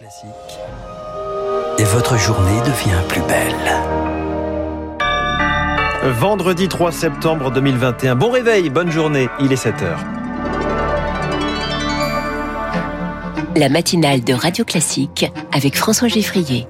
Classique. Et votre journée devient plus belle. Vendredi 3 septembre 2021. Bon réveil, bonne journée, il est 7h. La matinale de Radio Classique avec François Geffrier.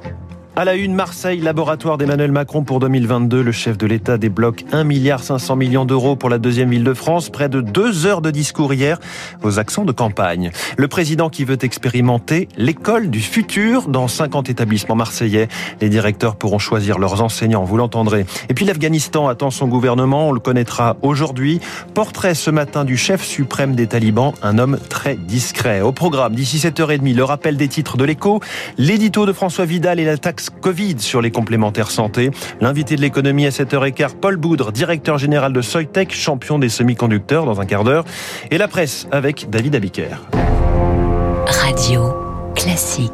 À la une, Marseille, laboratoire d'Emmanuel Macron pour 2022. Le chef de l'État débloque 1 milliard 500 millions d'euros pour la deuxième ville de France. Près de deux heures de discours hier aux accents de campagne. Le président qui veut expérimenter l'école du futur dans 50 établissements marseillais. Les directeurs pourront choisir leurs enseignants, vous l'entendrez. Et puis l'Afghanistan attend son gouvernement, on le connaîtra aujourd'hui. Portrait ce matin du chef suprême des talibans, un homme très discret. Au programme, d'ici 7h30, le rappel des titres de l'écho, l'édito de François Vidal et la taxe Covid sur les complémentaires santé. L'invité de l'économie à 7h15, Paul Boudre, directeur général de Soitec, champion des semi-conducteurs dans un quart d'heure. Et la presse avec David Abiker. Radio classique.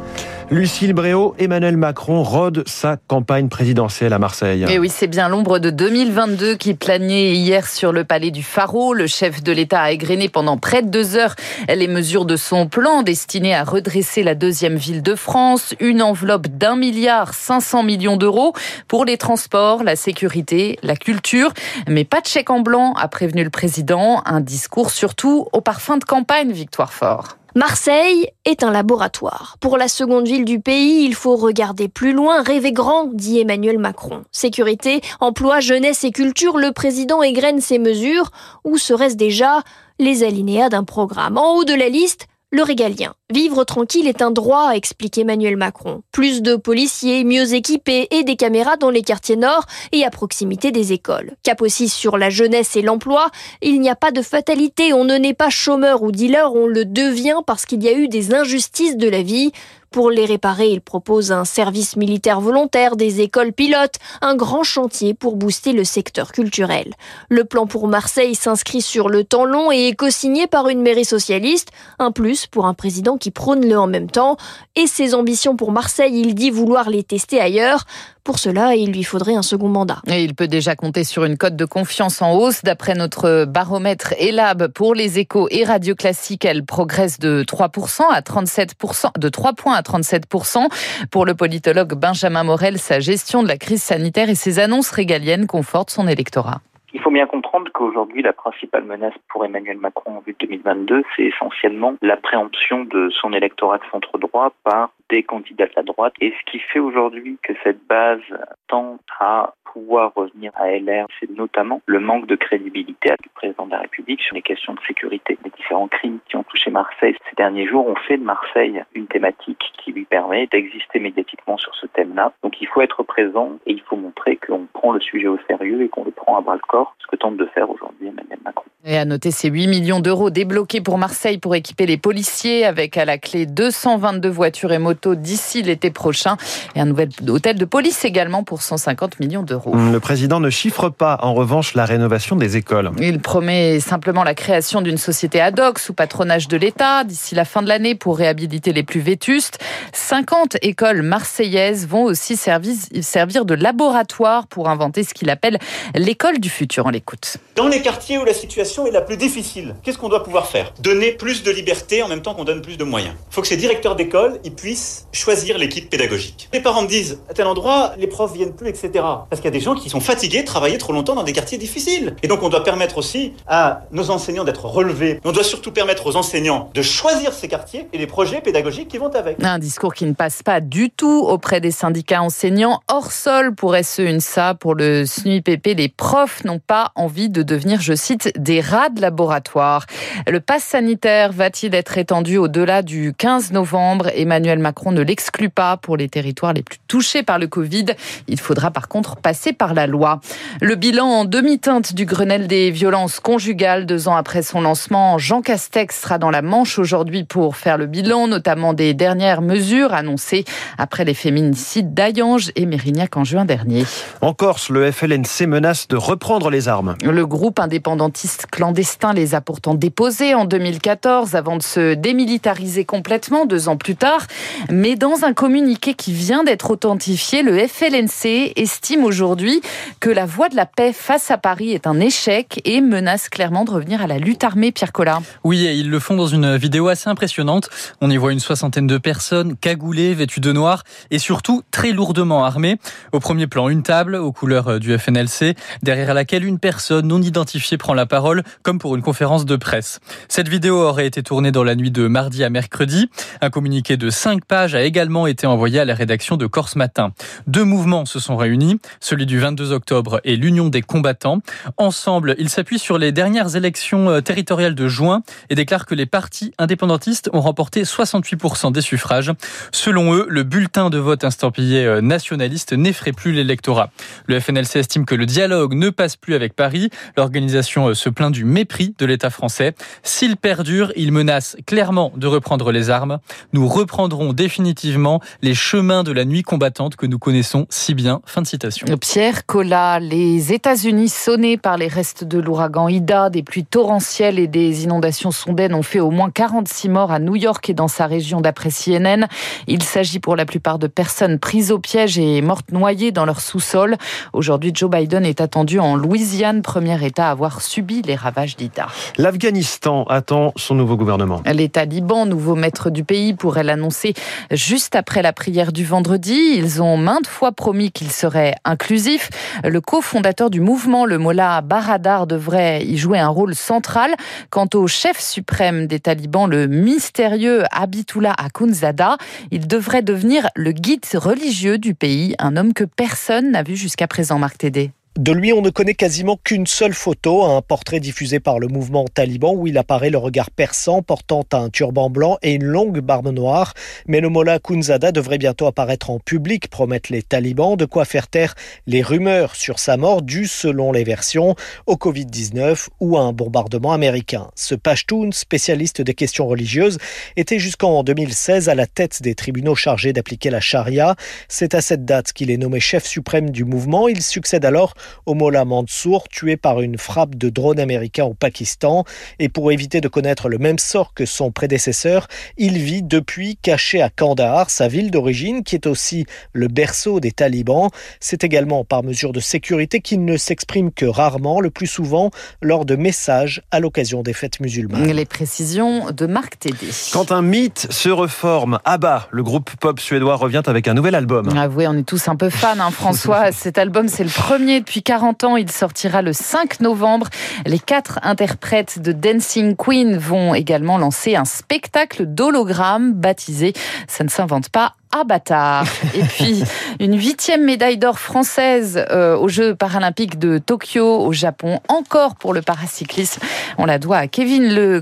Lucille Bréau, Emmanuel Macron rôde sa campagne présidentielle à Marseille. Et oui, c'est bien l'ombre de 2022 qui planait hier sur le palais du Pharaon. Le chef de l'État a égrené pendant près de deux heures les mesures de son plan destiné à redresser la deuxième ville de France. Une enveloppe d'un milliard 500 millions d'euros pour les transports, la sécurité, la culture. Mais pas de chèque en blanc, a prévenu le président. Un discours surtout au parfum de campagne, Victoire Fort. Marseille est un laboratoire. Pour la seconde ville du pays, il faut regarder plus loin, rêver grand, dit Emmanuel Macron. Sécurité, emploi, jeunesse et culture, le président égrène ses mesures. Ou serait-ce déjà les alinéas d'un programme? En haut de la liste, le régalien. Vivre tranquille est un droit, explique Emmanuel Macron. Plus de policiers, mieux équipés et des caméras dans les quartiers nord et à proximité des écoles. Cap aussi sur la jeunesse et l'emploi. Il n'y a pas de fatalité. On ne naît pas chômeur ou dealer, on le devient parce qu'il y a eu des injustices de la vie. Pour les réparer, il propose un service militaire volontaire, des écoles pilotes, un grand chantier pour booster le secteur culturel. Le plan pour Marseille s'inscrit sur le temps long et est co-signé par une mairie socialiste, un plus pour un président qui prône le en même temps. Et ses ambitions pour Marseille, il dit vouloir les tester ailleurs. Pour cela, il lui faudrait un second mandat. Et il peut déjà compter sur une cote de confiance en hausse. D'après notre baromètre ELAB pour les échos et radio classiques, elle progresse de 3% à 37%, de 3 points à 37%. Pour le politologue Benjamin Morel, sa gestion de la crise sanitaire et ses annonces régaliennes confortent son électorat. Il faut bien comprendre qu'aujourd'hui, la principale menace pour Emmanuel Macron en vue de 2022, c'est essentiellement la préemption de son électorat de centre-droit par des candidats de la droite. Et ce qui fait aujourd'hui que cette base tend à pouvoir revenir à LR, c'est notamment le manque de crédibilité du président de la République sur les questions de sécurité. Les différents crimes qui ont touché Marseille ces derniers jours ont fait de Marseille une thématique qui lui permet d'exister médiatiquement sur ce thème-là. Donc il faut être présent et il faut montrer qu'on prend le sujet au sérieux et qu'on le prend à bras le corps, ce que tente de faire aujourd'hui Emmanuel Macron. Et à noter ces 8 millions d'euros débloqués pour Marseille pour équiper les policiers avec à la clé 222 voitures et motos d'ici l'été prochain et un nouvel hôtel de police également pour 150 millions d'euros. Le président ne chiffre pas en revanche la rénovation des écoles. Il promet simplement la création d'une société ad hoc sous patronage de l'État d'ici la fin de l'année pour réhabiliter les plus vétustes. 50 écoles marseillaises vont aussi servir de laboratoire pour inventer ce qu'il appelle l'école du futur. On l'écoute. Dans les quartiers où la situation est la plus difficile, qu'est-ce qu'on doit pouvoir faire? Donner plus de liberté en même temps qu'on donne plus de moyens. Il faut que ces directeurs d'école ils puissent choisir l'équipe pédagogique. Les parents me disent à tel endroit les profs viennent plus, etc. Parce qu'il y a des gens qui sont fatigués de travailler trop longtemps dans des quartiers difficiles. Et donc on doit permettre aussi à nos enseignants d'être relevés. On doit surtout permettre aux enseignants de choisir ces quartiers et les projets pédagogiques qui vont avec. Un discours qui ne passe pas du tout auprès des syndicats enseignants. Hors sol pour SE UNSA, pour le SNUIPP, les profs n'ont pas envie de devenir, je cite, des rats de laboratoire. Le pass sanitaire va-t-il être étendu au-delà du 15 novembre? Emmanuel Macron ne l'exclut pas pour les territoires les plus touchés par le Covid. Il faudra par contre passer par la loi. Le bilan en demi-teinte du Grenelle des violences conjugales, deux ans après son lancement, Jean Castex sera dans la Manche aujourd'hui pour faire le bilan, notamment des dernières mesures annoncées après les féminicides d'Ayange et Mérignac en juin dernier. En Corse, le FLNC menace de reprendre les armes. Le groupe indépendantiste clandestin les a pourtant déposés en 2014 avant de se démilitariser complètement deux ans plus tard. Mais dans un communiqué qui vient d'être authentifié, le FLNC estime aujourd'hui que la voie de la paix face à Paris est un échec et menace clairement de revenir à la lutte armée, Pierre Collard. Oui, et ils le font dans une vidéo assez impressionnante. On y voit une soixantaine de personnes cagoulées, vêtues de noir et surtout très lourdement armées. Au premier plan, une table aux couleurs du FNLC, derrière laquelle une personne non identifiée prend la parole, comme pour une conférence de presse. Cette vidéo aurait été tournée dans la nuit de mardi à mercredi. Un communiqué de cinq pages a également été envoyé à la rédaction de Corse Matin. Deux mouvements se sont réunis, celui du 22 octobre et l'Union des combattants. Ensemble, ils s'appuient sur les dernières élections euh, territoriales de juin et déclarent que les partis indépendantistes ont remporté 68% des suffrages. Selon eux, le bulletin de vote instampillé euh, nationaliste n'effraie plus l'électorat. Le FNLC estime que le dialogue ne passe plus avec Paris. L'organisation euh, se plaint du mépris de l'État français. S'il perdure, il menace clairement de reprendre les armes. Nous reprendrons définitivement les chemins de la nuit combattante que nous connaissons si bien. Fin de citation. Pierre Collat, les États-Unis sonnés par les restes de l'ouragan Ida, des pluies torrentielles et des inondations soudaines ont fait au moins 46 morts à New York et dans sa région d'après CNN. Il s'agit pour la plupart de personnes prises au piège et mortes noyées dans leur sous-sol. Aujourd'hui, Joe Biden est attendu en Louisiane, premier État à avoir subi les ravages d'Ida. L'Afghanistan attend son nouveau gouvernement. Les talibans, nouveau maître du pays, pourraient l'annoncer juste après la prière du vendredi. Ils ont maintes fois promis qu'ils seraient inclusifs. Le cofondateur du mouvement, le Mollah Baradar, devrait y jouer un rôle central. Quant au chef suprême des talibans, le mystérieux Abitullah Akhundzada, il devrait devenir le guide religieux du pays, un homme que personne n'a vu jusqu'à présent, Marc Tédé. De lui, on ne connaît quasiment qu'une seule photo, un portrait diffusé par le mouvement taliban où il apparaît le regard perçant, portant un turban blanc et une longue barbe noire. Mais le Mollah Kunzada devrait bientôt apparaître en public, promettent les talibans, de quoi faire taire les rumeurs sur sa mort dues, selon les versions, au Covid-19 ou à un bombardement américain. Ce Pashtun, spécialiste des questions religieuses, était jusqu'en 2016 à la tête des tribunaux chargés d'appliquer la charia. C'est à cette date qu'il est nommé chef suprême du mouvement. Il succède alors au Mollah Mansour, tué par une frappe de drone américain au Pakistan. Et pour éviter de connaître le même sort que son prédécesseur, il vit depuis caché à Kandahar, sa ville d'origine, qui est aussi le berceau des talibans. C'est également par mesure de sécurité qu'il ne s'exprime que rarement, le plus souvent lors de messages à l'occasion des fêtes musulmanes. Les précisions de Marc Tédé. Quand un mythe se reforme, ABBA, le groupe pop suédois, revient avec un nouvel album. Avouez, on est tous un peu fans, hein, François. Cet album, c'est le premier depuis 40 ans. Il sortira le 5 novembre. Les quatre interprètes de Dancing Queen vont également lancer un spectacle d'hologramme baptisé Ça ne s'invente pas Avatar. Et puis, une huitième médaille d'or française euh, aux Jeux paralympiques de Tokyo au Japon, encore pour le paracyclisme. On la doit à Kevin Le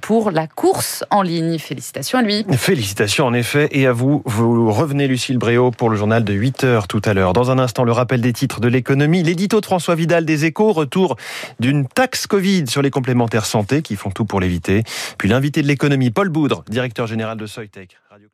pour la course en ligne. Félicitations à lui. Félicitations en effet, et à vous. Vous revenez, Lucille Bréau, pour le journal de 8 heures tout à l'heure. Dans un instant, le rappel des titres de l'économie, l'édito de François Vidal des Échos, retour d'une taxe Covid sur les complémentaires santé qui font tout pour l'éviter. Puis l'invité de l'économie, Paul Boudre, directeur général de Soytech. Radio